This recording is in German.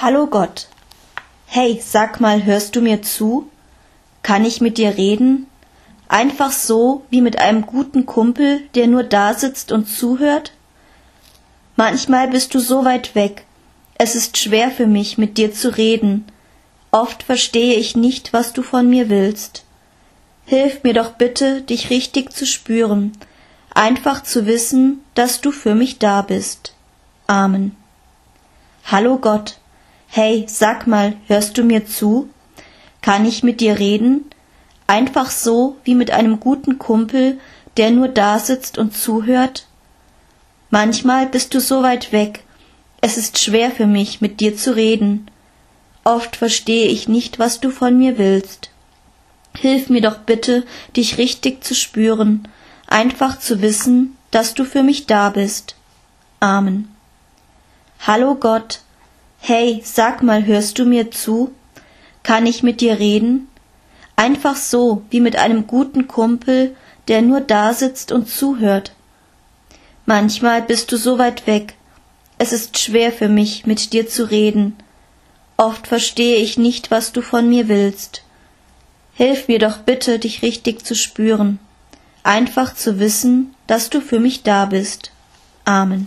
Hallo Gott. Hey, sag mal, hörst du mir zu? Kann ich mit dir reden? Einfach so wie mit einem guten Kumpel, der nur da sitzt und zuhört? Manchmal bist du so weit weg. Es ist schwer für mich, mit dir zu reden. Oft verstehe ich nicht, was du von mir willst. Hilf mir doch bitte, dich richtig zu spüren, einfach zu wissen, dass du für mich da bist. Amen. Hallo Gott. Hey, sag mal, hörst du mir zu? Kann ich mit dir reden? Einfach so wie mit einem guten Kumpel, der nur da sitzt und zuhört? Manchmal bist du so weit weg. Es ist schwer für mich, mit dir zu reden. Oft verstehe ich nicht, was du von mir willst. Hilf mir doch bitte, dich richtig zu spüren, einfach zu wissen, dass du für mich da bist. Amen. Hallo Gott. Hey, sag mal, hörst du mir zu? Kann ich mit dir reden? Einfach so, wie mit einem guten Kumpel, der nur da sitzt und zuhört. Manchmal bist du so weit weg. Es ist schwer für mich, mit dir zu reden. Oft verstehe ich nicht, was du von mir willst. Hilf mir doch bitte, dich richtig zu spüren. Einfach zu wissen, dass du für mich da bist. Amen.